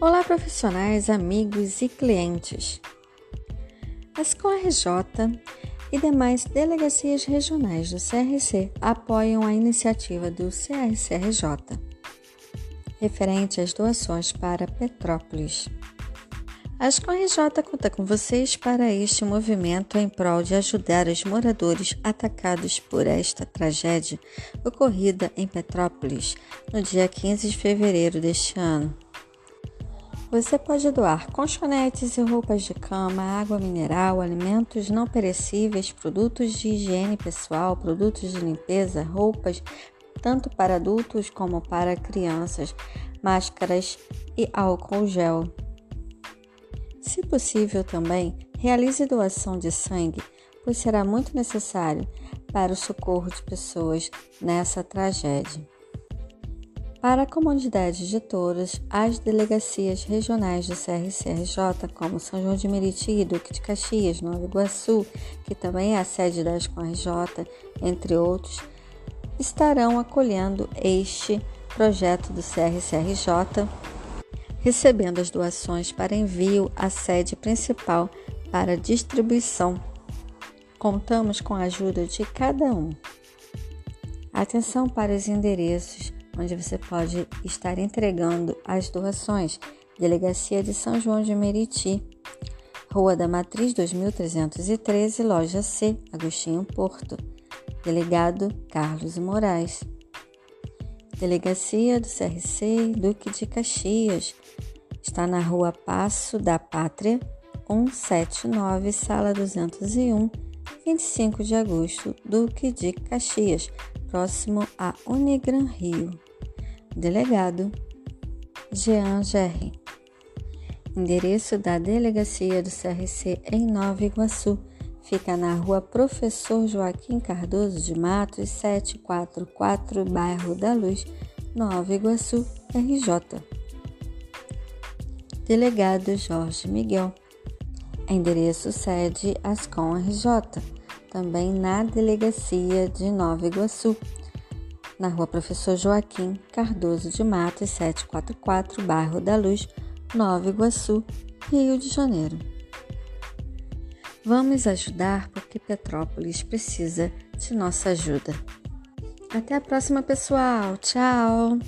Olá, profissionais, amigos e clientes. As CORJ e demais delegacias regionais do CRC apoiam a iniciativa do CRCRJ referente às doações para Petrópolis. As CORJ conta com vocês para este movimento em prol de ajudar os moradores atacados por esta tragédia ocorrida em Petrópolis no dia 15 de fevereiro deste ano. Você pode doar colchonetes e roupas de cama, água mineral, alimentos não perecíveis, produtos de higiene pessoal, produtos de limpeza, roupas, tanto para adultos como para crianças, máscaras e álcool gel. Se possível também, realize doação de sangue, pois será muito necessário para o socorro de pessoas nessa tragédia. Para a comunidade de Touros, as delegacias regionais do CRCRJ, como São João de Meriti e Duque de Caxias, Nova Iguaçu, que também é a sede da SCORJ, entre outros, estarão acolhendo este projeto do CRCRJ, recebendo as doações para envio à sede principal para distribuição. Contamos com a ajuda de cada um. Atenção para os endereços onde você pode estar entregando as doações. Delegacia de São João de Meriti, Rua da Matriz 2313, Loja C, Agostinho Porto. Delegado Carlos Moraes. Delegacia do CRC Duque de Caxias. Está na Rua Passo da Pátria, 179, Sala 201, 25 de agosto, Duque de Caxias, próximo a Unigran Rio. Delegado Jean Gerri. Endereço da Delegacia do CRC em Nova Iguaçu. Fica na rua Professor Joaquim Cardoso de Matos, 744, Bairro da Luz, Nova Iguaçu, RJ. Delegado Jorge Miguel. Endereço sede Ascom RJ, também na Delegacia de Nova Iguaçu na rua Professor Joaquim Cardoso de Matos, 744, Bairro da Luz, Nova Iguaçu, Rio de Janeiro. Vamos ajudar porque Petrópolis precisa de nossa ajuda. Até a próxima, pessoal. Tchau!